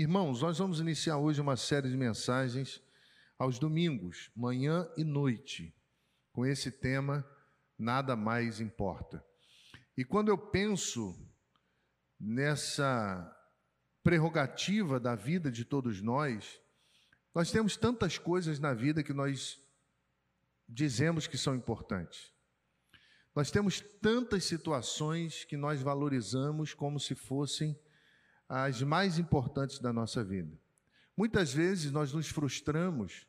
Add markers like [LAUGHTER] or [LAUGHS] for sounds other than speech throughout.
Irmãos, nós vamos iniciar hoje uma série de mensagens aos domingos, manhã e noite, com esse tema Nada mais importa. E quando eu penso nessa prerrogativa da vida de todos nós, nós temos tantas coisas na vida que nós dizemos que são importantes. Nós temos tantas situações que nós valorizamos como se fossem as mais importantes da nossa vida. Muitas vezes nós nos frustramos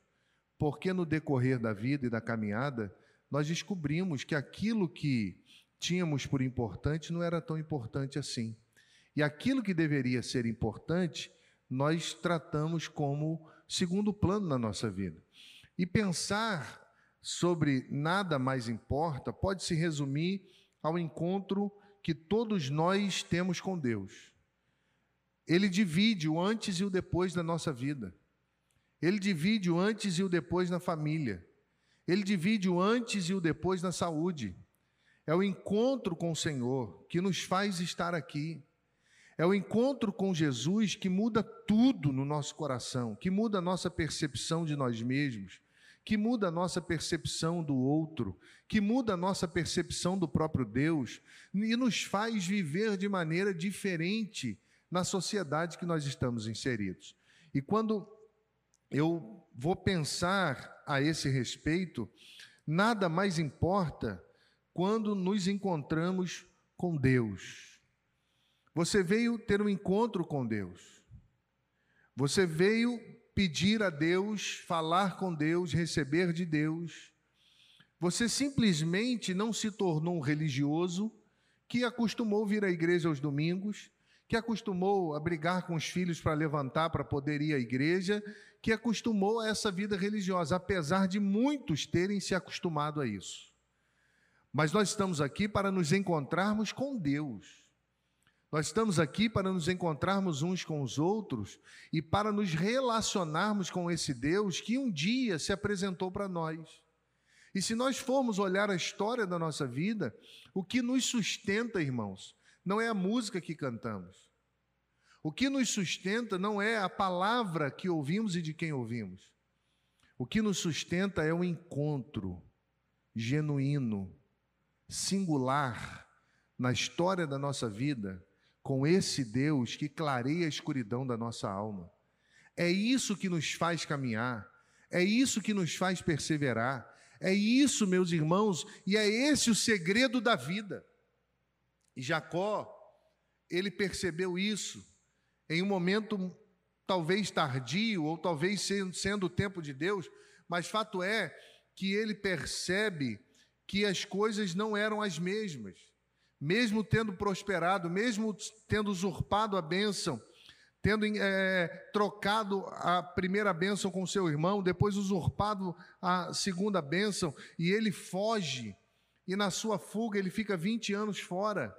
porque no decorrer da vida e da caminhada nós descobrimos que aquilo que tínhamos por importante não era tão importante assim. E aquilo que deveria ser importante, nós tratamos como segundo plano na nossa vida. E pensar sobre nada mais importa pode se resumir ao encontro que todos nós temos com Deus. Ele divide o antes e o depois da nossa vida. Ele divide o antes e o depois na família. Ele divide o antes e o depois na saúde. É o encontro com o Senhor que nos faz estar aqui. É o encontro com Jesus que muda tudo no nosso coração, que muda a nossa percepção de nós mesmos, que muda a nossa percepção do outro, que muda a nossa percepção do próprio Deus e nos faz viver de maneira diferente na sociedade que nós estamos inseridos. E quando eu vou pensar a esse respeito, nada mais importa quando nos encontramos com Deus. Você veio ter um encontro com Deus. Você veio pedir a Deus, falar com Deus, receber de Deus. Você simplesmente não se tornou um religioso que acostumou vir à igreja aos domingos, que acostumou a brigar com os filhos para levantar para poder ir à igreja, que acostumou a essa vida religiosa, apesar de muitos terem se acostumado a isso. Mas nós estamos aqui para nos encontrarmos com Deus. Nós estamos aqui para nos encontrarmos uns com os outros e para nos relacionarmos com esse Deus que um dia se apresentou para nós. E se nós formos olhar a história da nossa vida, o que nos sustenta, irmãos, não é a música que cantamos. O que nos sustenta não é a palavra que ouvimos e de quem ouvimos. O que nos sustenta é o encontro genuíno, singular na história da nossa vida com esse Deus que clareia a escuridão da nossa alma. É isso que nos faz caminhar, é isso que nos faz perseverar, é isso, meus irmãos, e é esse o segredo da vida. E Jacó, ele percebeu isso em um momento talvez tardio, ou talvez sendo, o tempo de Deus, mas fato é que ele percebe que as coisas não eram as mesmas. Mesmo tendo prosperado, mesmo tendo usurpado a bênção, tendo é, trocado a primeira bênção com seu irmão, depois usurpado a segunda bênção, e ele foge, e na sua fuga ele fica 20 anos fora.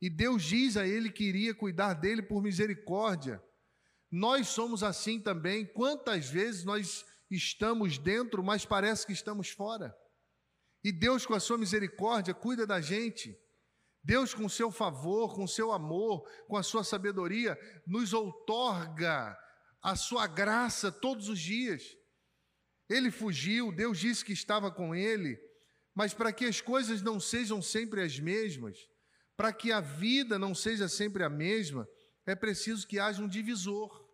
E Deus diz a ele que iria cuidar dele por misericórdia. Nós somos assim também. Quantas vezes nós estamos dentro, mas parece que estamos fora. E Deus, com a sua misericórdia, cuida da gente. Deus, com seu favor, com seu amor, com a sua sabedoria, nos outorga a sua graça todos os dias. Ele fugiu, Deus disse que estava com ele, mas para que as coisas não sejam sempre as mesmas, para que a vida não seja sempre a mesma, é preciso que haja um divisor.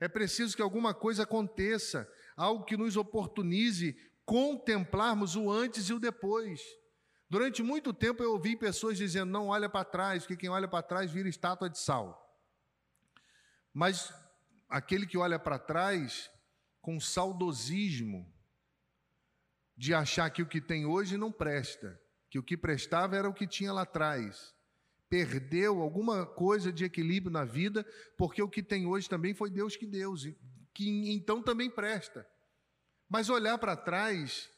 É preciso que alguma coisa aconteça, algo que nos oportunize contemplarmos o antes e o depois. Durante muito tempo eu ouvi pessoas dizendo: não olha para trás, porque quem olha para trás vira estátua de sal. Mas aquele que olha para trás com saudosismo de achar que o que tem hoje não presta, que o que prestava era o que tinha lá atrás. Perdeu alguma coisa de equilíbrio na vida, porque o que tem hoje também foi Deus que deu, que então também presta. Mas olhar para trás,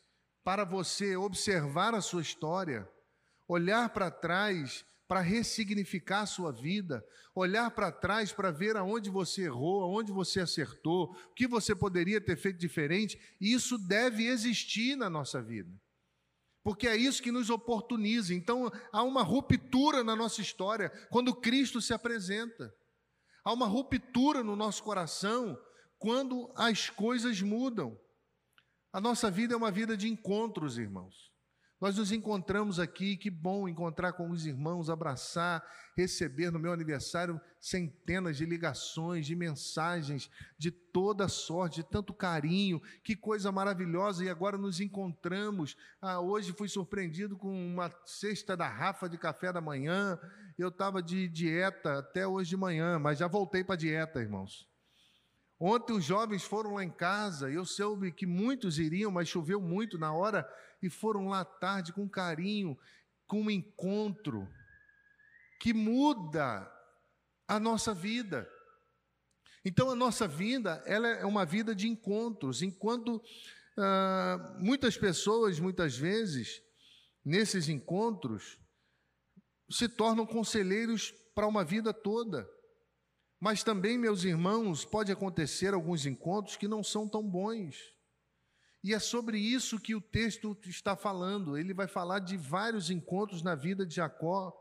para você observar a sua história, olhar para trás para ressignificar a sua vida, olhar para trás para ver aonde você errou, aonde você acertou, o que você poderia ter feito diferente, isso deve existir na nossa vida porque é isso que nos oportuniza. Então há uma ruptura na nossa história quando Cristo se apresenta. há uma ruptura no nosso coração quando as coisas mudam. A nossa vida é uma vida de encontros, irmãos. Nós nos encontramos aqui, que bom encontrar com os irmãos, abraçar, receber no meu aniversário centenas de ligações, de mensagens, de toda sorte, de tanto carinho, que coisa maravilhosa, e agora nos encontramos. Ah, hoje fui surpreendido com uma cesta da Rafa de café da manhã, eu estava de dieta até hoje de manhã, mas já voltei para a dieta, irmãos. Ontem os jovens foram lá em casa, eu soube que muitos iriam, mas choveu muito na hora e foram lá tarde com carinho, com um encontro que muda a nossa vida. Então a nossa vida, ela é uma vida de encontros, enquanto ah, muitas pessoas, muitas vezes, nesses encontros, se tornam conselheiros para uma vida toda. Mas também, meus irmãos, pode acontecer alguns encontros que não são tão bons. E é sobre isso que o texto está falando. Ele vai falar de vários encontros na vida de Jacó,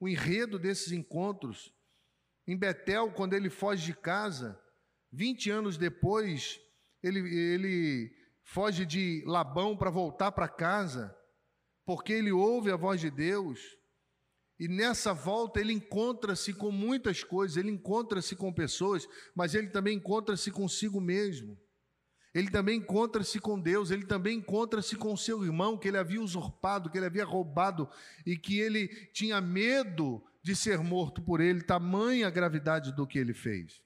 o enredo desses encontros. Em Betel, quando ele foge de casa, 20 anos depois, ele, ele foge de Labão para voltar para casa, porque ele ouve a voz de Deus. E nessa volta ele encontra-se com muitas coisas, ele encontra-se com pessoas, mas ele também encontra-se consigo mesmo. Ele também encontra-se com Deus, ele também encontra-se com seu irmão que ele havia usurpado, que ele havia roubado e que ele tinha medo de ser morto por ele, tamanha a gravidade do que ele fez.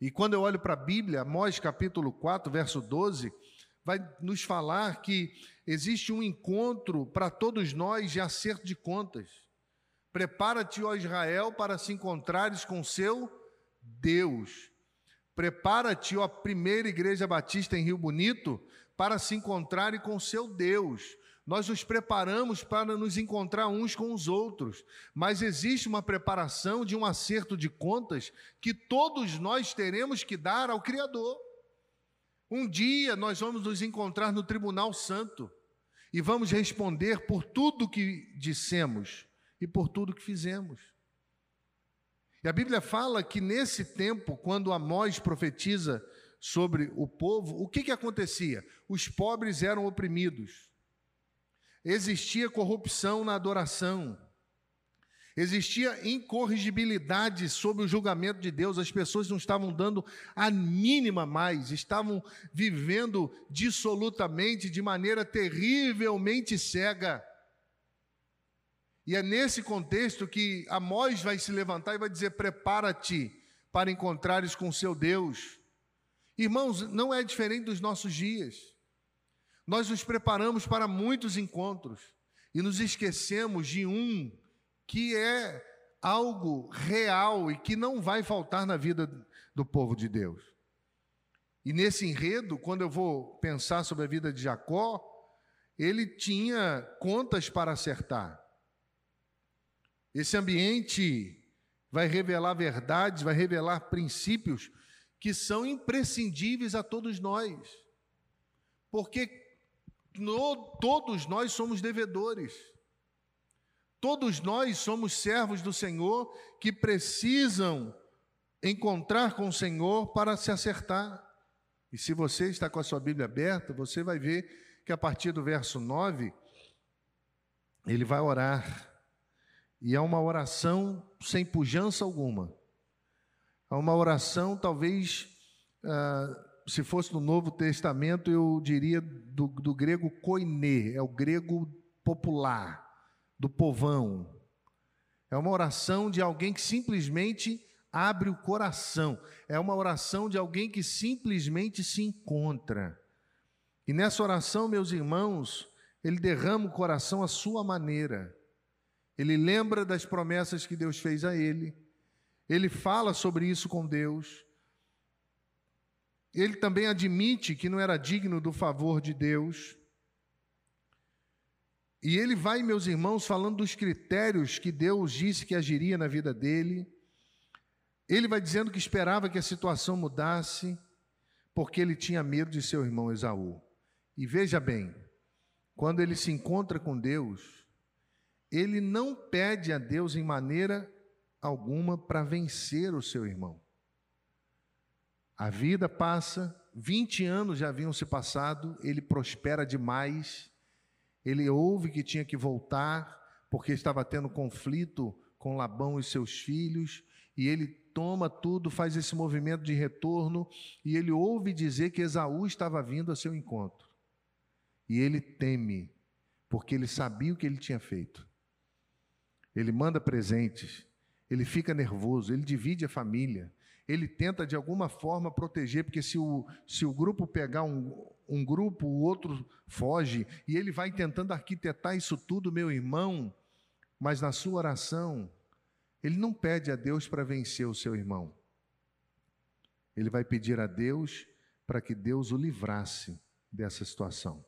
E quando eu olho para a Bíblia, Amós capítulo 4, verso 12, vai nos falar que existe um encontro para todos nós de acerto de contas. Prepara-te, ó Israel, para se encontrares com seu Deus. Prepara-te, ó primeira igreja batista em Rio Bonito, para se encontrarem com seu Deus. Nós nos preparamos para nos encontrar uns com os outros, mas existe uma preparação de um acerto de contas que todos nós teremos que dar ao Criador. Um dia nós vamos nos encontrar no Tribunal Santo e vamos responder por tudo que dissemos e por tudo que fizemos. E a Bíblia fala que nesse tempo, quando Amós profetiza sobre o povo, o que, que acontecia? Os pobres eram oprimidos, existia corrupção na adoração, existia incorrigibilidade sobre o julgamento de Deus, as pessoas não estavam dando a mínima mais, estavam vivendo dissolutamente, de maneira terrivelmente cega. E é nesse contexto que Amós vai se levantar e vai dizer: Prepara-te para encontrares com seu Deus. Irmãos, não é diferente dos nossos dias. Nós nos preparamos para muitos encontros e nos esquecemos de um que é algo real e que não vai faltar na vida do povo de Deus. E nesse enredo, quando eu vou pensar sobre a vida de Jacó, ele tinha contas para acertar. Esse ambiente vai revelar verdades, vai revelar princípios que são imprescindíveis a todos nós. Porque no, todos nós somos devedores. Todos nós somos servos do Senhor que precisam encontrar com o Senhor para se acertar. E se você está com a sua Bíblia aberta, você vai ver que a partir do verso 9, ele vai orar. E é uma oração sem pujança alguma. É uma oração, talvez, ah, se fosse no Novo Testamento, eu diria do, do grego koine, é o grego popular, do povão. É uma oração de alguém que simplesmente abre o coração. É uma oração de alguém que simplesmente se encontra. E nessa oração, meus irmãos, ele derrama o coração à sua maneira. Ele lembra das promessas que Deus fez a ele. Ele fala sobre isso com Deus. Ele também admite que não era digno do favor de Deus. E ele vai, meus irmãos, falando dos critérios que Deus disse que agiria na vida dele. Ele vai dizendo que esperava que a situação mudasse, porque ele tinha medo de seu irmão Esaú. E veja bem, quando ele se encontra com Deus, ele não pede a Deus em maneira alguma para vencer o seu irmão. A vida passa, 20 anos já haviam se passado, ele prospera demais, ele ouve que tinha que voltar, porque estava tendo conflito com Labão e seus filhos, e ele toma tudo, faz esse movimento de retorno, e ele ouve dizer que Esaú estava vindo a seu encontro. E ele teme, porque ele sabia o que ele tinha feito. Ele manda presentes, ele fica nervoso, ele divide a família, ele tenta de alguma forma proteger, porque se o, se o grupo pegar um, um grupo, o outro foge, e ele vai tentando arquitetar isso tudo, meu irmão, mas na sua oração, ele não pede a Deus para vencer o seu irmão. Ele vai pedir a Deus para que Deus o livrasse dessa situação.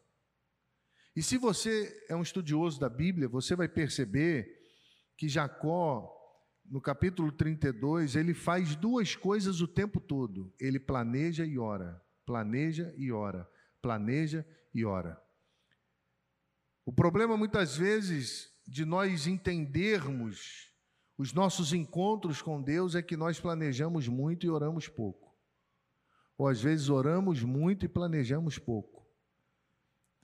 E se você é um estudioso da Bíblia, você vai perceber que Jacó, no capítulo 32, ele faz duas coisas o tempo todo. Ele planeja e ora, planeja e ora, planeja e ora. O problema muitas vezes de nós entendermos os nossos encontros com Deus é que nós planejamos muito e oramos pouco. Ou às vezes oramos muito e planejamos pouco.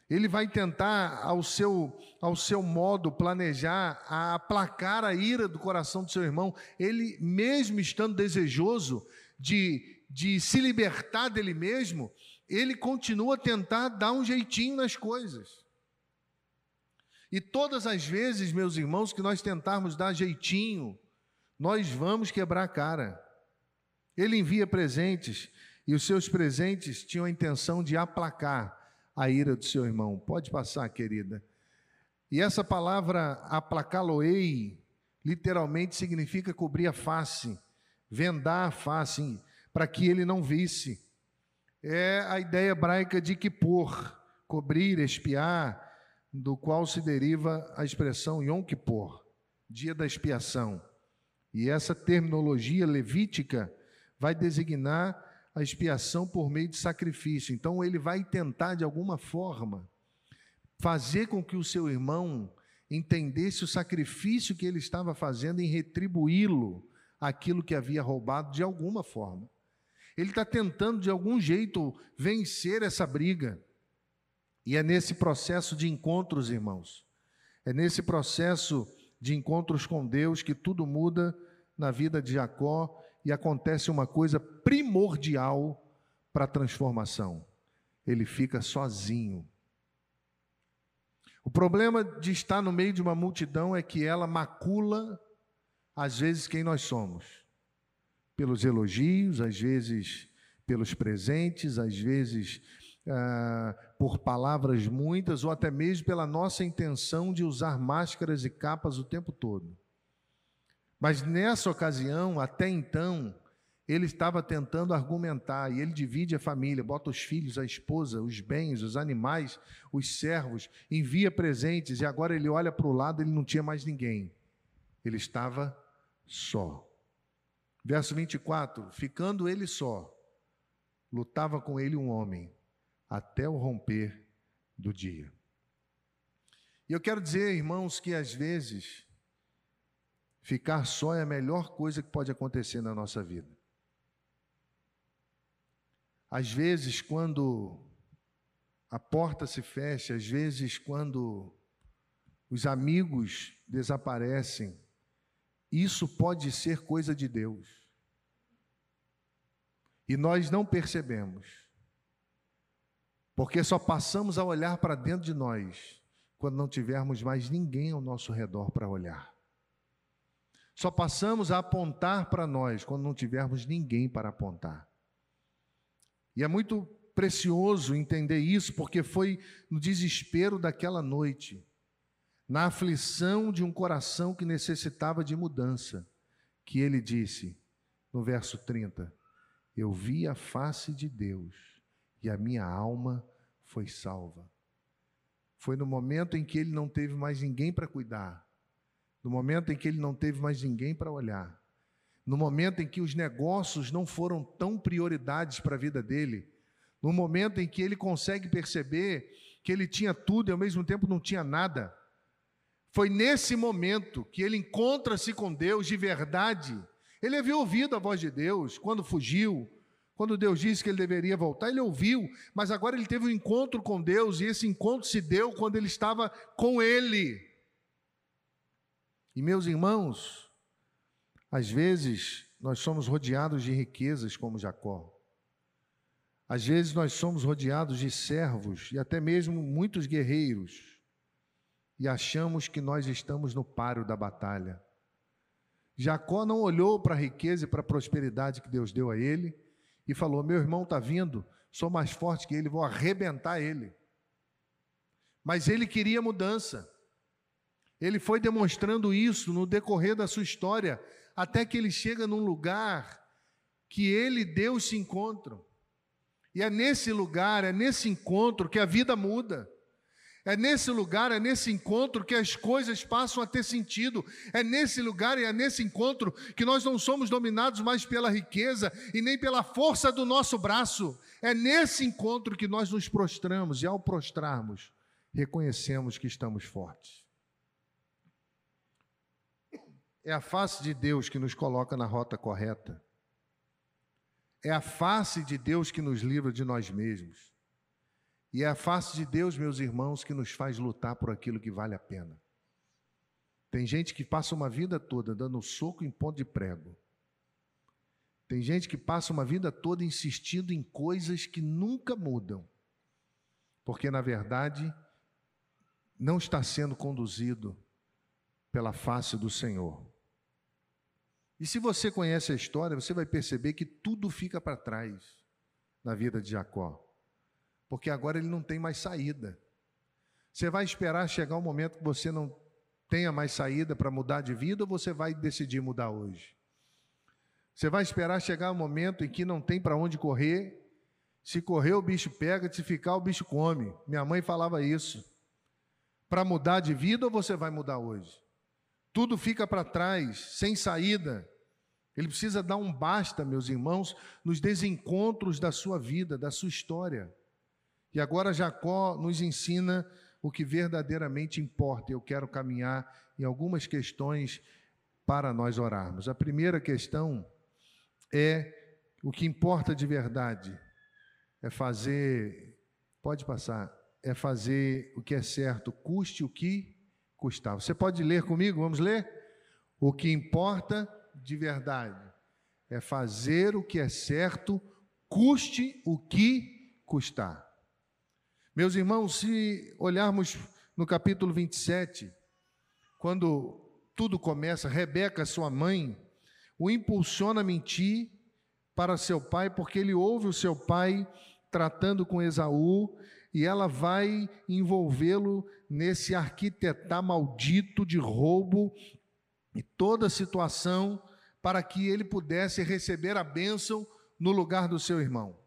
Ele vai tentar, ao seu, ao seu modo, planejar, a aplacar a ira do coração do seu irmão. Ele, mesmo estando desejoso de, de se libertar dele mesmo, ele continua a tentar dar um jeitinho nas coisas. E todas as vezes, meus irmãos, que nós tentarmos dar jeitinho, nós vamos quebrar a cara. Ele envia presentes e os seus presentes tinham a intenção de aplacar a ira do seu irmão. Pode passar, querida. E essa palavra aplacá-lo-ei literalmente significa cobrir a face, vendar a face, para que ele não visse. É a ideia hebraica de por, cobrir, espiar, do qual se deriva a expressão Yom Kippur, dia da expiação. E essa terminologia levítica vai designar a expiação por meio de sacrifício. Então ele vai tentar de alguma forma fazer com que o seu irmão entendesse o sacrifício que ele estava fazendo em retribuí-lo aquilo que havia roubado de alguma forma. Ele está tentando de algum jeito vencer essa briga. E é nesse processo de encontros, irmãos, é nesse processo de encontros com Deus que tudo muda na vida de Jacó e acontece uma coisa primordial para a transformação. Ele fica sozinho. O problema de estar no meio de uma multidão é que ela macula, às vezes, quem nós somos. Pelos elogios, às vezes pelos presentes, às vezes ah, por palavras muitas ou até mesmo pela nossa intenção de usar máscaras e capas o tempo todo. Mas nessa ocasião, até então, ele estava tentando argumentar e ele divide a família, bota os filhos, a esposa, os bens, os animais, os servos, envia presentes e agora ele olha para o lado, ele não tinha mais ninguém. Ele estava só. Verso 24: Ficando ele só, lutava com ele um homem até o romper do dia. E eu quero dizer, irmãos, que às vezes ficar só é a melhor coisa que pode acontecer na nossa vida. Às vezes, quando a porta se fecha, às vezes, quando os amigos desaparecem, isso pode ser coisa de Deus. E nós não percebemos. Porque só passamos a olhar para dentro de nós quando não tivermos mais ninguém ao nosso redor para olhar. Só passamos a apontar para nós quando não tivermos ninguém para apontar. E é muito precioso entender isso, porque foi no desespero daquela noite, na aflição de um coração que necessitava de mudança, que ele disse, no verso 30, Eu vi a face de Deus e a minha alma foi salva. Foi no momento em que ele não teve mais ninguém para cuidar, no momento em que ele não teve mais ninguém para olhar, no momento em que os negócios não foram tão prioridades para a vida dele, no momento em que ele consegue perceber que ele tinha tudo e ao mesmo tempo não tinha nada. Foi nesse momento que ele encontra-se com Deus de verdade. Ele havia ouvido a voz de Deus quando fugiu, quando Deus disse que ele deveria voltar, ele ouviu, mas agora ele teve um encontro com Deus e esse encontro se deu quando ele estava com ele. E meus irmãos, às vezes nós somos rodeados de riquezas como Jacó. Às vezes nós somos rodeados de servos e até mesmo muitos guerreiros e achamos que nós estamos no páreo da batalha. Jacó não olhou para a riqueza e para a prosperidade que Deus deu a ele e falou: Meu irmão está vindo, sou mais forte que ele, vou arrebentar ele. Mas ele queria mudança. Ele foi demonstrando isso no decorrer da sua história, até que ele chega num lugar que ele e Deus se encontram. E é nesse lugar, é nesse encontro que a vida muda. É nesse lugar, é nesse encontro que as coisas passam a ter sentido. É nesse lugar e é nesse encontro que nós não somos dominados mais pela riqueza e nem pela força do nosso braço. É nesse encontro que nós nos prostramos e ao prostrarmos, reconhecemos que estamos fortes. É a face de Deus que nos coloca na rota correta. É a face de Deus que nos livra de nós mesmos. E é a face de Deus, meus irmãos, que nos faz lutar por aquilo que vale a pena. Tem gente que passa uma vida toda dando soco em ponto de prego. Tem gente que passa uma vida toda insistindo em coisas que nunca mudam. Porque, na verdade, não está sendo conduzido pela face do Senhor. E se você conhece a história, você vai perceber que tudo fica para trás na vida de Jacó porque agora ele não tem mais saída. Você vai esperar chegar um momento que você não tenha mais saída para mudar de vida ou você vai decidir mudar hoje? Você vai esperar chegar um momento em que não tem para onde correr. Se correr, o bicho pega, se ficar, o bicho come. Minha mãe falava isso. Para mudar de vida ou você vai mudar hoje? Tudo fica para trás, sem saída. Ele precisa dar um basta, meus irmãos, nos desencontros da sua vida, da sua história. E agora Jacó nos ensina o que verdadeiramente importa. Eu quero caminhar em algumas questões para nós orarmos. A primeira questão é o que importa de verdade é fazer, pode passar, é fazer o que é certo, custe o que custar. Você pode ler comigo? Vamos ler? O que importa de verdade é fazer o que é certo, custe o que custar. Meus irmãos, se olharmos no capítulo 27, quando tudo começa, Rebeca, sua mãe, o impulsiona a mentir para seu pai, porque ele ouve o seu pai tratando com Esaú e ela vai envolvê-lo nesse arquitetar maldito de roubo e toda a situação para que ele pudesse receber a bênção no lugar do seu irmão.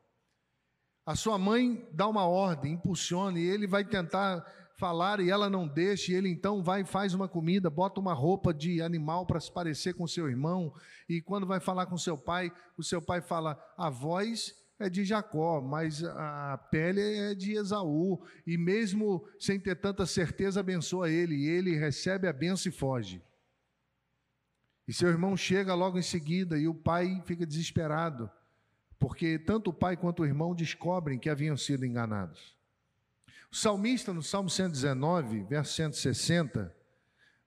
A sua mãe dá uma ordem, impulsiona, e ele vai tentar falar e ela não deixa, e ele então vai e faz uma comida, bota uma roupa de animal para se parecer com seu irmão, e quando vai falar com seu pai, o seu pai fala: a voz é de Jacó, mas a pele é de Esaú, e mesmo sem ter tanta certeza, abençoa ele, e ele recebe a benção e foge. E seu irmão chega logo em seguida, e o pai fica desesperado porque tanto o pai quanto o irmão descobrem que haviam sido enganados. O salmista, no Salmo 119, verso 160,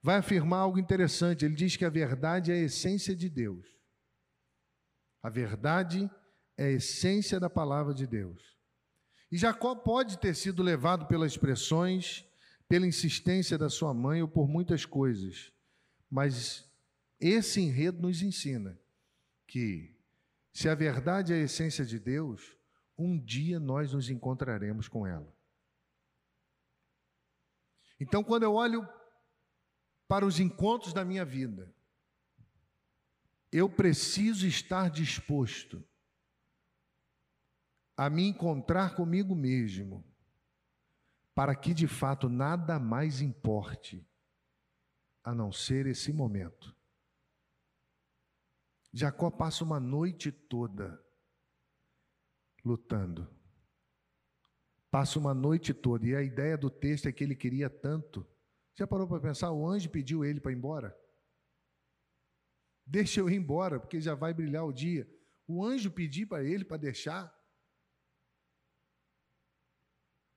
vai afirmar algo interessante. Ele diz que a verdade é a essência de Deus. A verdade é a essência da palavra de Deus. E Jacó pode ter sido levado pelas expressões, pela insistência da sua mãe ou por muitas coisas, mas esse enredo nos ensina que se a verdade é a essência de Deus, um dia nós nos encontraremos com ela. Então, quando eu olho para os encontros da minha vida, eu preciso estar disposto a me encontrar comigo mesmo, para que de fato nada mais importe a não ser esse momento. Jacó passa uma noite toda lutando. Passa uma noite toda, e a ideia do texto é que ele queria tanto Já parou para pensar? O anjo pediu ele para ir embora? Deixa eu ir embora, porque já vai brilhar o dia. O anjo pediu para ele para deixar.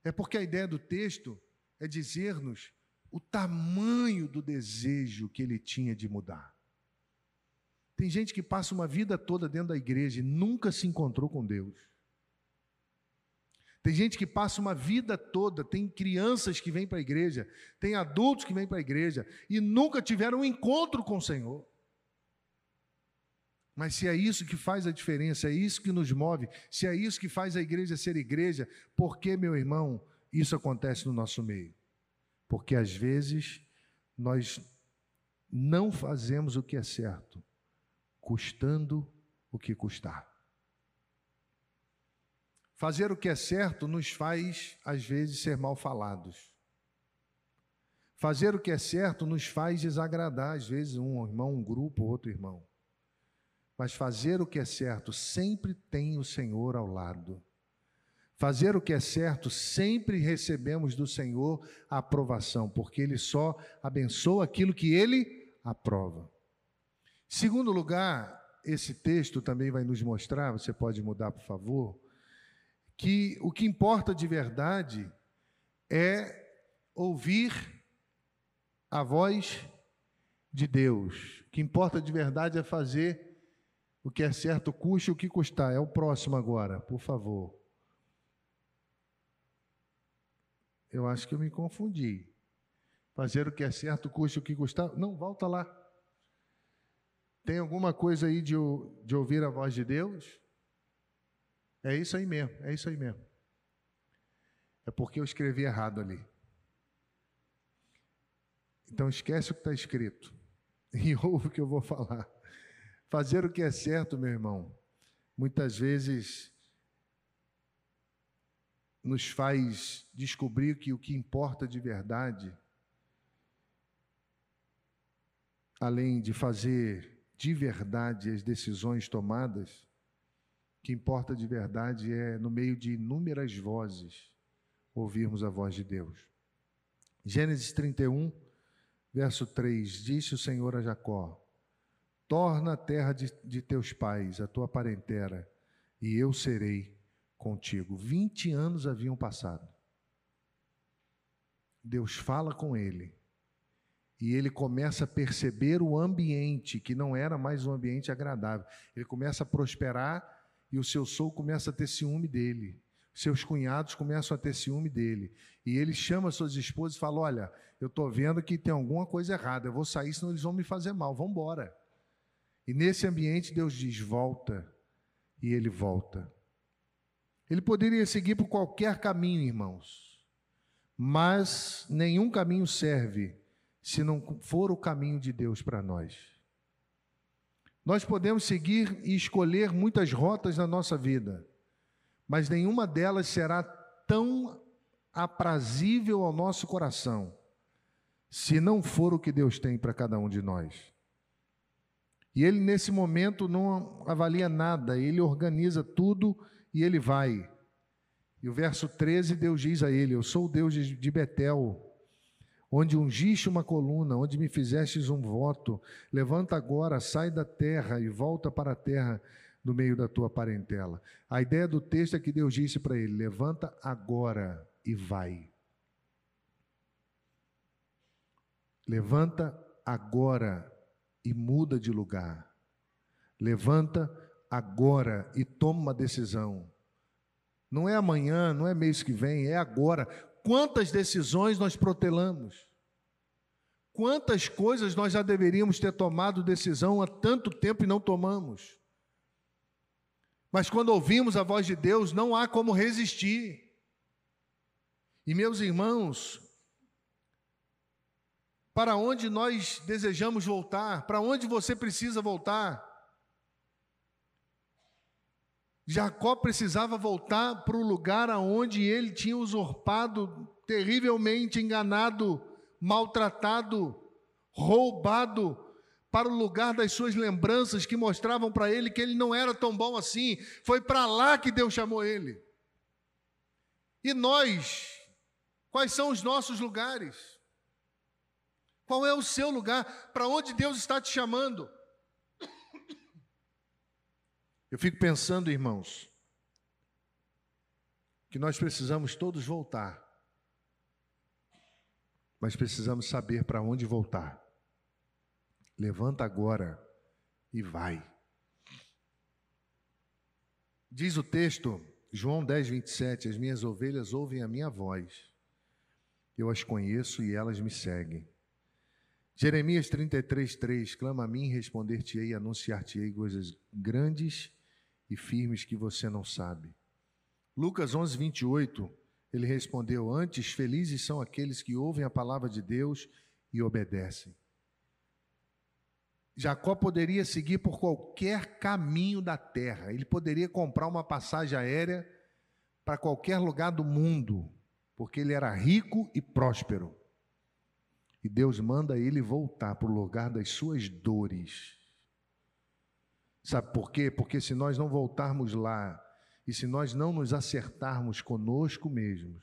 É porque a ideia do texto é dizer-nos o tamanho do desejo que ele tinha de mudar. Tem gente que passa uma vida toda dentro da igreja e nunca se encontrou com Deus. Tem gente que passa uma vida toda, tem crianças que vêm para a igreja, tem adultos que vêm para a igreja e nunca tiveram um encontro com o Senhor. Mas se é isso que faz a diferença, é isso que nos move, se é isso que faz a igreja ser igreja, por que, meu irmão, isso acontece no nosso meio? Porque às vezes nós não fazemos o que é certo, custando o que custar. Fazer o que é certo nos faz, às vezes, ser mal falados. Fazer o que é certo nos faz desagradar, às vezes, um irmão, um grupo, outro irmão. Mas fazer o que é certo sempre tem o Senhor ao lado. Fazer o que é certo sempre recebemos do Senhor a aprovação, porque Ele só abençoa aquilo que Ele aprova. Segundo lugar, esse texto também vai nos mostrar, você pode mudar, por favor que o que importa de verdade é ouvir a voz de Deus. O que importa de verdade é fazer o que é certo, custe o que custar. É o próximo agora, por favor. Eu acho que eu me confundi. Fazer o que é certo, custe o que custar. Não, volta lá. Tem alguma coisa aí de, de ouvir a voz de Deus? É isso aí mesmo, é isso aí mesmo. É porque eu escrevi errado ali. Então esquece o que está escrito [LAUGHS] e ouve o que eu vou falar. Fazer o que é certo, meu irmão, muitas vezes nos faz descobrir que o que importa de verdade, além de fazer de verdade as decisões tomadas, que importa de verdade é, no meio de inúmeras vozes, ouvirmos a voz de Deus. Gênesis 31, verso 3: Disse o Senhor a Jacó: Torna a terra de, de teus pais, a tua parentela, e eu serei contigo. Vinte anos haviam passado. Deus fala com ele. E ele começa a perceber o ambiente, que não era mais um ambiente agradável. Ele começa a prosperar e o seu sogro começa a ter ciúme dele. Seus cunhados começam a ter ciúme dele. E ele chama suas esposas e fala: Olha, eu estou vendo que tem alguma coisa errada, eu vou sair, senão eles vão me fazer mal, vamos embora. E nesse ambiente, Deus diz: Volta. E ele volta. Ele poderia seguir por qualquer caminho, irmãos, mas nenhum caminho serve se não for o caminho de Deus para nós. Nós podemos seguir e escolher muitas rotas na nossa vida, mas nenhuma delas será tão aprazível ao nosso coração, se não for o que Deus tem para cada um de nós. E ele, nesse momento, não avalia nada, ele organiza tudo e ele vai. E o verso 13, Deus diz a ele: Eu sou o Deus de Betel, onde ungiste uma coluna, onde me fizestes um voto, levanta agora, sai da terra e volta para a terra no meio da tua parentela. A ideia do texto é que Deus disse para ele: levanta agora e vai. Levanta agora e muda de lugar. Levanta agora e toma uma decisão. Não é amanhã, não é mês que vem, é agora. Quantas decisões nós protelamos? Quantas coisas nós já deveríamos ter tomado decisão há tanto tempo e não tomamos? Mas quando ouvimos a voz de Deus, não há como resistir. E meus irmãos, para onde nós desejamos voltar? Para onde você precisa voltar? Jacó precisava voltar para o lugar aonde ele tinha usurpado, terrivelmente enganado, maltratado, roubado, para o lugar das suas lembranças que mostravam para ele que ele não era tão bom assim. Foi para lá que Deus chamou ele. E nós, quais são os nossos lugares? Qual é o seu lugar? Para onde Deus está te chamando? Eu fico pensando, irmãos, que nós precisamos todos voltar, mas precisamos saber para onde voltar. Levanta agora e vai. Diz o texto, João 10, 27, as minhas ovelhas ouvem a minha voz, eu as conheço e elas me seguem. Jeremias 33, 3, clama a mim, responder-te-ei, anunciar-te-ei coisas grandes e firmes que você não sabe. Lucas 11, 28, ele respondeu: Antes, felizes são aqueles que ouvem a palavra de Deus e obedecem. Jacó poderia seguir por qualquer caminho da terra, ele poderia comprar uma passagem aérea para qualquer lugar do mundo, porque ele era rico e próspero. E Deus manda ele voltar para o lugar das suas dores. Sabe por quê? Porque se nós não voltarmos lá e se nós não nos acertarmos conosco mesmos,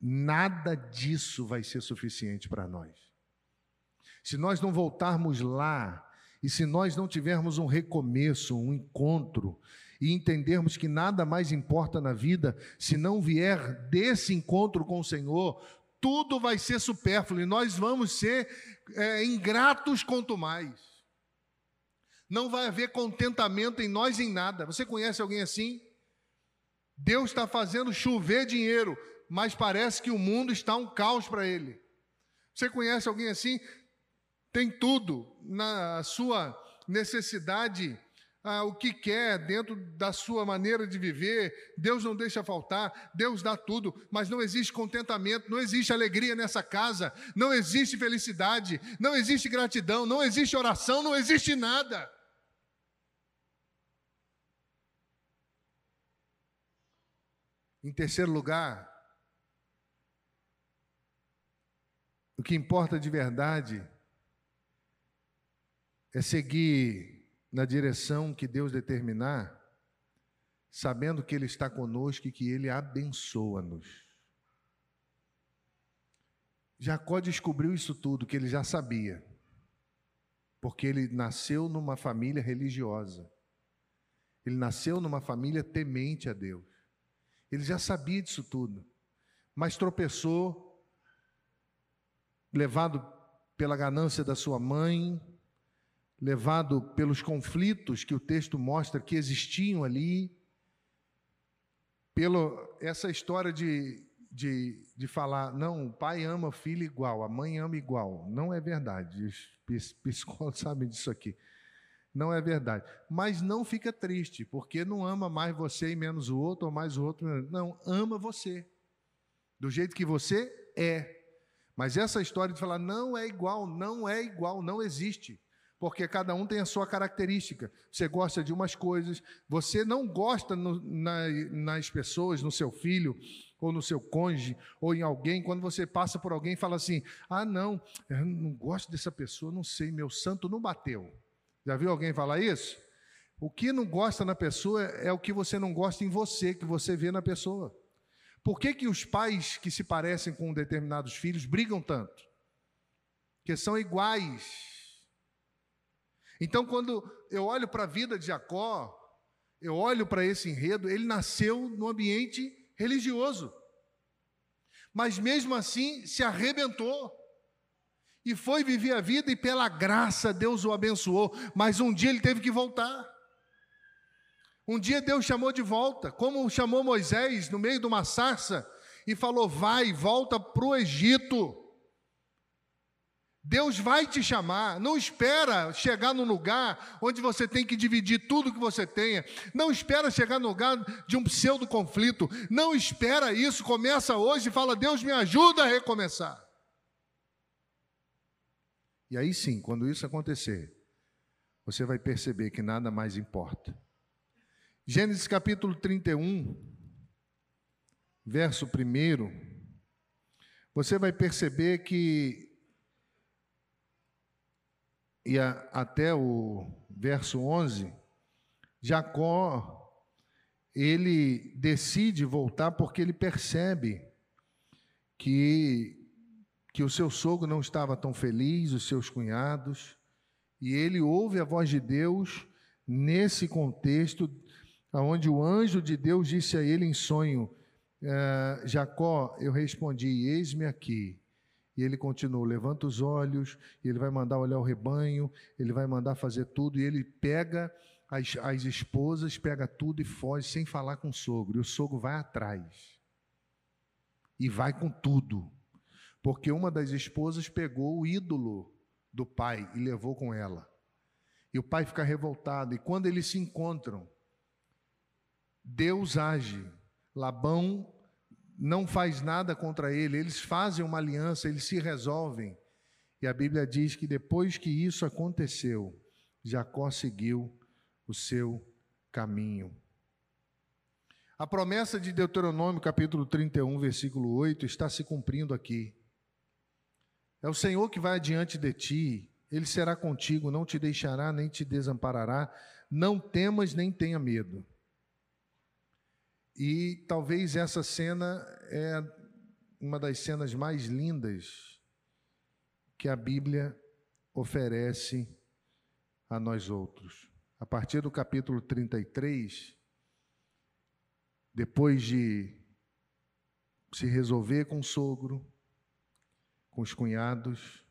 nada disso vai ser suficiente para nós. Se nós não voltarmos lá, e se nós não tivermos um recomeço, um encontro, e entendermos que nada mais importa na vida se não vier desse encontro com o Senhor, tudo vai ser supérfluo e nós vamos ser é, ingratos quanto mais. Não vai haver contentamento em nós em nada. Você conhece alguém assim? Deus está fazendo chover dinheiro, mas parece que o mundo está um caos para ele. Você conhece alguém assim? tem tudo na sua necessidade, ah, o que quer dentro da sua maneira de viver, Deus não deixa faltar, Deus dá tudo, mas não existe contentamento, não existe alegria nessa casa, não existe felicidade, não existe gratidão, não existe oração, não existe nada. Em terceiro lugar, o que importa de verdade é seguir na direção que Deus determinar, sabendo que Ele está conosco e que Ele abençoa-nos. Jacó descobriu isso tudo que ele já sabia, porque ele nasceu numa família religiosa, ele nasceu numa família temente a Deus, ele já sabia disso tudo, mas tropeçou, levado pela ganância da sua mãe, levado pelos conflitos que o texto mostra que existiam ali, pela essa história de, de, de falar, não, o pai ama o filho igual, a mãe ama igual. Não é verdade. Os [LAUGHS] psicólogos sabem disso aqui. Não é verdade. Mas não fica triste, porque não ama mais você e menos o outro, ou mais o outro. Não, ama você. Do jeito que você é. Mas essa história de falar, não é igual, não é igual, não existe porque cada um tem a sua característica. Você gosta de umas coisas, você não gosta no, na, nas pessoas, no seu filho, ou no seu cônjuge, ou em alguém, quando você passa por alguém e fala assim: ah, não, eu não gosto dessa pessoa, não sei, meu santo não bateu. Já viu alguém falar isso? O que não gosta na pessoa é o que você não gosta em você, que você vê na pessoa. Por que, que os pais que se parecem com determinados filhos brigam tanto? Porque são iguais então, quando eu olho para a vida de Jacó, eu olho para esse enredo, ele nasceu no ambiente religioso, mas mesmo assim se arrebentou e foi viver a vida, e pela graça Deus o abençoou, mas um dia ele teve que voltar. Um dia Deus chamou de volta, como chamou Moisés no meio de uma sarça e falou: Vai, volta para o Egito. Deus vai te chamar. Não espera chegar num lugar onde você tem que dividir tudo que você tenha. Não espera chegar no lugar de um pseudo conflito. Não espera isso. Começa hoje e fala: Deus me ajuda a recomeçar. E aí sim, quando isso acontecer, você vai perceber que nada mais importa. Gênesis capítulo 31, verso 1. Você vai perceber que e a, até o verso 11, Jacó, ele decide voltar porque ele percebe que, que o seu sogro não estava tão feliz, os seus cunhados, e ele ouve a voz de Deus nesse contexto, onde o anjo de Deus disse a ele em sonho: eh, Jacó, eu respondi, eis-me aqui. E ele continuou: levanta os olhos, ele vai mandar olhar o rebanho, ele vai mandar fazer tudo, e ele pega as, as esposas, pega tudo e foge sem falar com o sogro. E o sogro vai atrás. E vai com tudo. Porque uma das esposas pegou o ídolo do pai e levou com ela. E o pai fica revoltado. E quando eles se encontram, Deus age. Labão não faz nada contra ele, eles fazem uma aliança, eles se resolvem. E a Bíblia diz que depois que isso aconteceu, Jacó seguiu o seu caminho. A promessa de Deuteronômio, capítulo 31, versículo 8, está se cumprindo aqui. É o Senhor que vai adiante de ti, ele será contigo, não te deixará nem te desamparará. Não temas nem tenha medo. E talvez essa cena é uma das cenas mais lindas que a Bíblia oferece a nós outros. A partir do capítulo 33, depois de se resolver com o sogro, com os cunhados,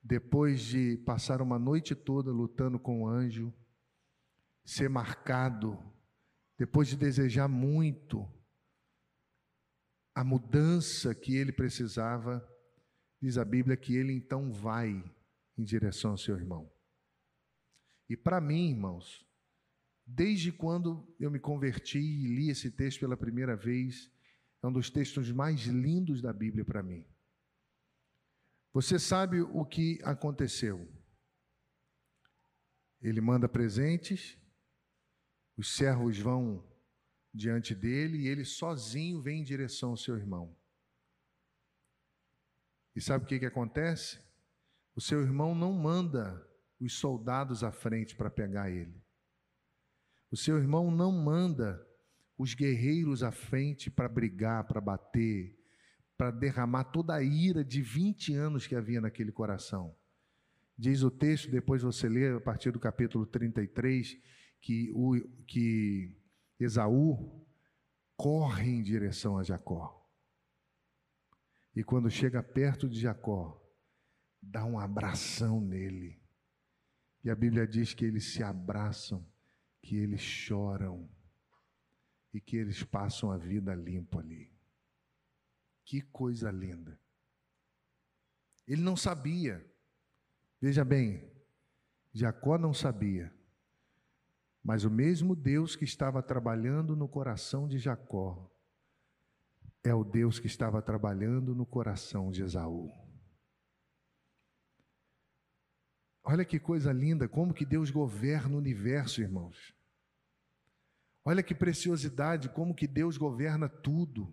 depois de passar uma noite toda lutando com o anjo, ser marcado depois de desejar muito a mudança que ele precisava, diz a Bíblia que ele então vai em direção ao seu irmão. E para mim, irmãos, desde quando eu me converti e li esse texto pela primeira vez, é um dos textos mais lindos da Bíblia para mim. Você sabe o que aconteceu? Ele manda presentes, os servos vão diante dele e ele sozinho vem em direção ao seu irmão. E sabe o que, que acontece? O seu irmão não manda os soldados à frente para pegar ele. O seu irmão não manda os guerreiros à frente para brigar, para bater, para derramar toda a ira de 20 anos que havia naquele coração. Diz o texto, depois você lê a partir do capítulo 33, que, o, que Esaú corre em direção a Jacó. E quando chega perto de Jacó, dá um abração nele. E a Bíblia diz que eles se abraçam, que eles choram e que eles passam a vida limpo ali. Que coisa linda. Ele não sabia. Veja bem, Jacó não sabia mas o mesmo Deus que estava trabalhando no coração de Jacó é o Deus que estava trabalhando no coração de Esaú. Olha que coisa linda, como que Deus governa o universo, irmãos. Olha que preciosidade, como que Deus governa tudo.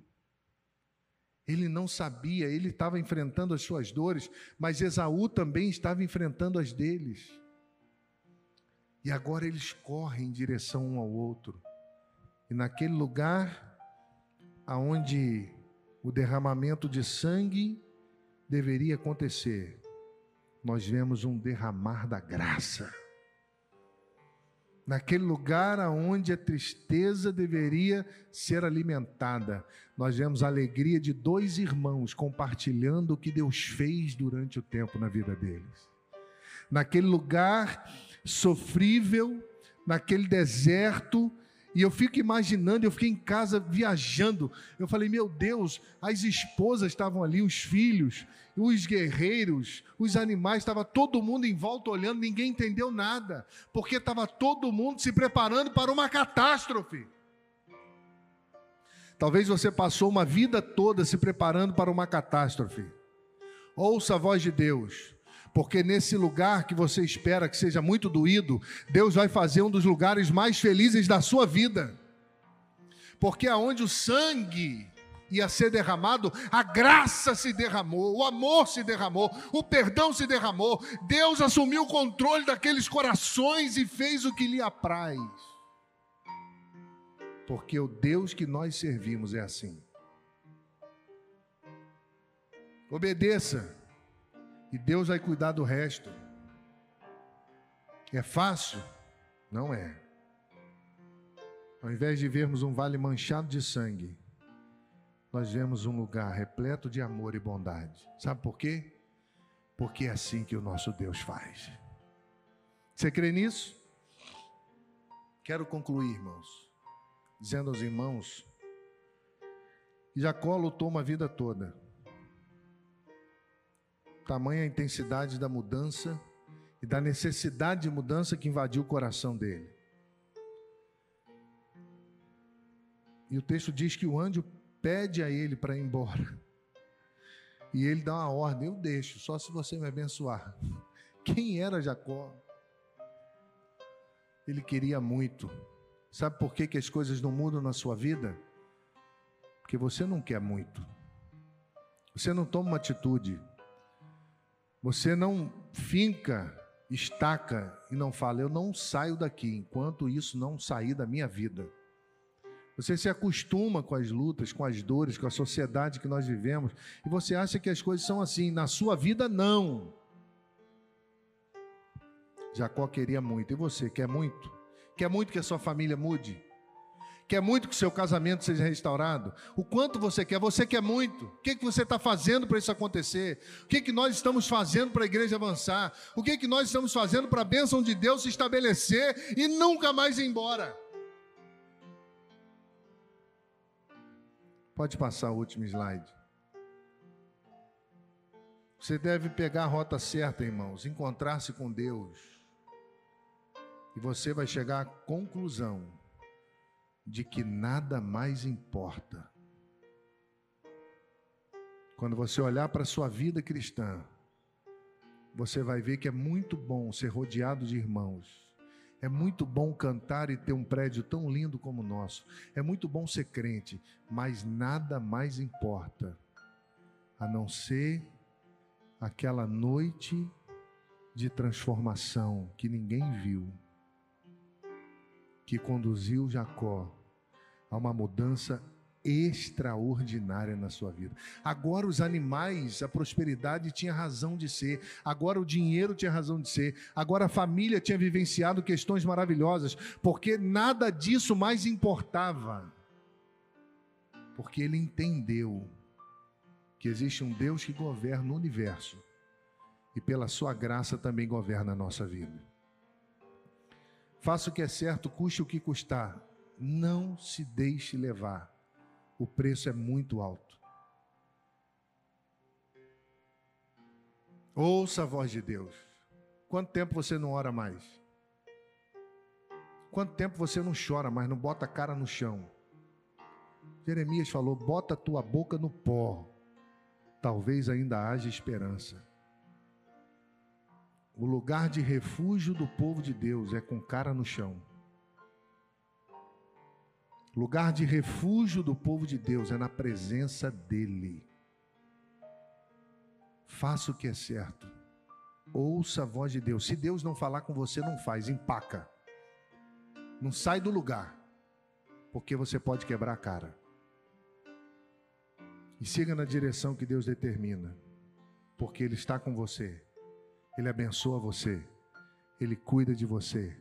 Ele não sabia, ele estava enfrentando as suas dores, mas Esaú também estava enfrentando as deles. E agora eles correm em direção um ao outro. E naquele lugar aonde o derramamento de sangue deveria acontecer, nós vemos um derramar da graça. Naquele lugar aonde a tristeza deveria ser alimentada, nós vemos a alegria de dois irmãos compartilhando o que Deus fez durante o tempo na vida deles. Naquele lugar sofrível, naquele deserto, e eu fico imaginando, eu fiquei em casa viajando. Eu falei, meu Deus, as esposas estavam ali, os filhos, os guerreiros, os animais, estava todo mundo em volta olhando, ninguém entendeu nada, porque estava todo mundo se preparando para uma catástrofe. Talvez você passou uma vida toda se preparando para uma catástrofe. Ouça a voz de Deus porque nesse lugar que você espera que seja muito doído, Deus vai fazer um dos lugares mais felizes da sua vida. Porque aonde o sangue ia ser derramado, a graça se derramou, o amor se derramou, o perdão se derramou. Deus assumiu o controle daqueles corações e fez o que lhe apraz. Porque o Deus que nós servimos é assim. Obedeça. E Deus vai cuidar do resto. É fácil? Não é. Ao invés de vermos um vale manchado de sangue, nós vemos um lugar repleto de amor e bondade. Sabe por quê? Porque é assim que o nosso Deus faz. Você crê nisso? Quero concluir, irmãos, dizendo aos irmãos que Jacó lutou uma vida toda. Tamanha a intensidade da mudança e da necessidade de mudança que invadiu o coração dele. E o texto diz que o anjo pede a ele para ir embora. E ele dá uma ordem: eu deixo, só se você me abençoar. [LAUGHS] Quem era Jacó? Ele queria muito. Sabe por que, que as coisas não mudam na sua vida? Porque você não quer muito. Você não toma uma atitude. Você não finca, estaca e não fala: Eu não saio daqui enquanto isso não sair da minha vida. Você se acostuma com as lutas, com as dores, com a sociedade que nós vivemos, e você acha que as coisas são assim. Na sua vida, não. Jacó queria muito. E você, quer muito? Quer muito que a sua família mude? Quer muito que o seu casamento seja restaurado? O quanto você quer? Você quer muito. O que, que você está fazendo para isso acontecer? O que, que nós estamos fazendo para a igreja avançar? O que, que nós estamos fazendo para a bênção de Deus se estabelecer e nunca mais ir embora? Pode passar o último slide. Você deve pegar a rota certa, irmãos, encontrar-se com Deus. E você vai chegar à conclusão de que nada mais importa. Quando você olhar para a sua vida cristã, você vai ver que é muito bom ser rodeado de irmãos é muito bom cantar e ter um prédio tão lindo como o nosso. É muito bom ser crente, mas nada mais importa a não ser aquela noite de transformação que ninguém viu, que conduziu Jacó a uma mudança extraordinária na sua vida. Agora os animais, a prosperidade tinha razão de ser, agora o dinheiro tinha razão de ser, agora a família tinha vivenciado questões maravilhosas, porque nada disso mais importava. Porque ele entendeu que existe um Deus que governa o universo e pela sua graça também governa a nossa vida. Faça o que é certo, custe o que custar. Não se deixe levar o preço é muito alto. Ouça a voz de Deus. Quanto tempo você não ora mais? Quanto tempo você não chora mais, não bota a cara no chão? Jeremias falou: bota a tua boca no pó, talvez ainda haja esperança. O lugar de refúgio do povo de Deus é com cara no chão. Lugar de refúgio do povo de Deus é na presença dEle. Faça o que é certo. Ouça a voz de Deus. Se Deus não falar com você, não faz, empaca. Não sai do lugar, porque você pode quebrar a cara. E siga na direção que Deus determina, porque Ele está com você, Ele abençoa você, Ele cuida de você.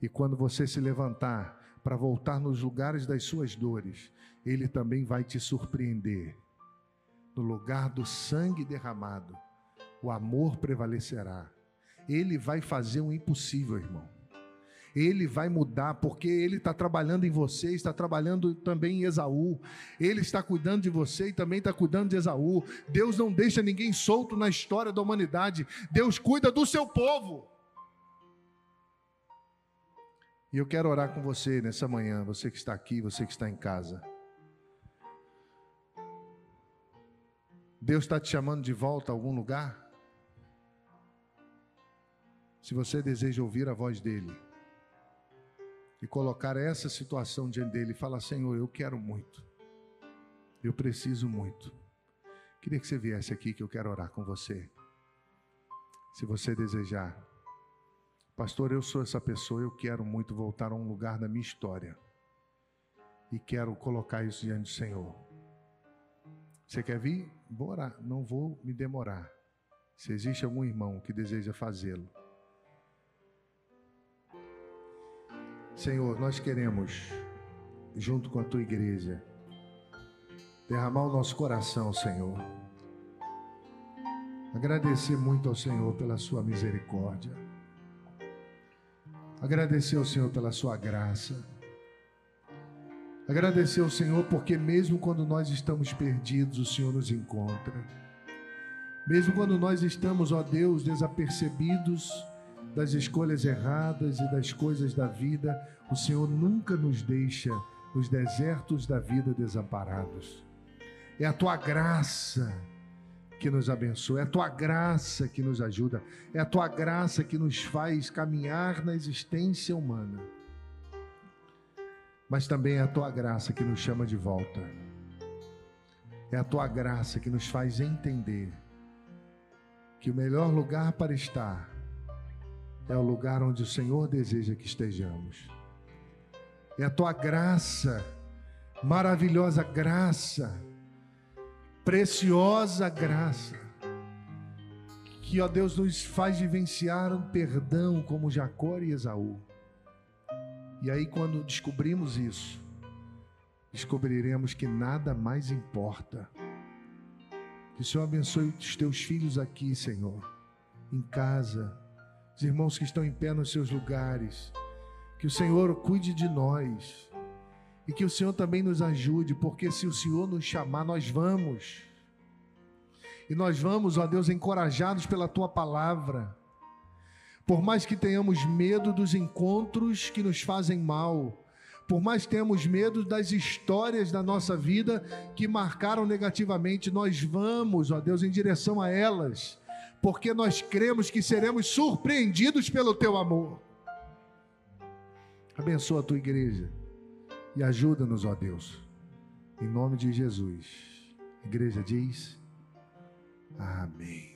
E quando você se levantar, para voltar nos lugares das suas dores, Ele também vai te surpreender. No lugar do sangue derramado, o amor prevalecerá. Ele vai fazer o impossível, irmão. Ele vai mudar, porque Ele está trabalhando em você, está trabalhando também em Esaú. Ele está cuidando de você e também está cuidando de Esaú. Deus não deixa ninguém solto na história da humanidade. Deus cuida do seu povo. E eu quero orar com você nessa manhã, você que está aqui, você que está em casa. Deus está te chamando de volta a algum lugar? Se você deseja ouvir a voz dele e colocar essa situação diante dele falar: Senhor, eu quero muito, eu preciso muito. Queria que você viesse aqui que eu quero orar com você. Se você desejar. Pastor, eu sou essa pessoa, eu quero muito voltar a um lugar da minha história. E quero colocar isso diante do Senhor. Você quer vir? vou orar, não vou me demorar. Se existe algum irmão que deseja fazê-lo. Senhor, nós queremos, junto com a tua igreja, derramar o nosso coração, Senhor. Agradecer muito ao Senhor pela sua misericórdia. Agradecer ao Senhor pela sua graça. Agradecer ao Senhor porque, mesmo quando nós estamos perdidos, o Senhor nos encontra. Mesmo quando nós estamos, ó Deus, desapercebidos das escolhas erradas e das coisas da vida, o Senhor nunca nos deixa nos desertos da vida desamparados. É a tua graça que nos abençoa, é a tua graça que nos ajuda, é a tua graça que nos faz caminhar na existência humana mas também é a tua graça que nos chama de volta. É a tua graça que nos faz entender que o melhor lugar para estar é o lugar onde o Senhor deseja que estejamos. É a tua graça, maravilhosa graça, preciosa graça, que, ó Deus, nos faz vivenciar um perdão como Jacó e Esaú. E aí, quando descobrimos isso, descobriremos que nada mais importa. Que o Senhor abençoe os teus filhos aqui, Senhor, em casa, os irmãos que estão em pé nos seus lugares. Que o Senhor cuide de nós. E que o Senhor também nos ajude, porque se o Senhor nos chamar, nós vamos. E nós vamos, ó Deus, encorajados pela tua palavra por mais que tenhamos medo dos encontros que nos fazem mal, por mais que tenhamos medo das histórias da nossa vida que marcaram negativamente, nós vamos, ó Deus, em direção a elas, porque nós cremos que seremos surpreendidos pelo teu amor. Abençoa a tua igreja e ajuda-nos, ó Deus, em nome de Jesus. A igreja diz: Amém.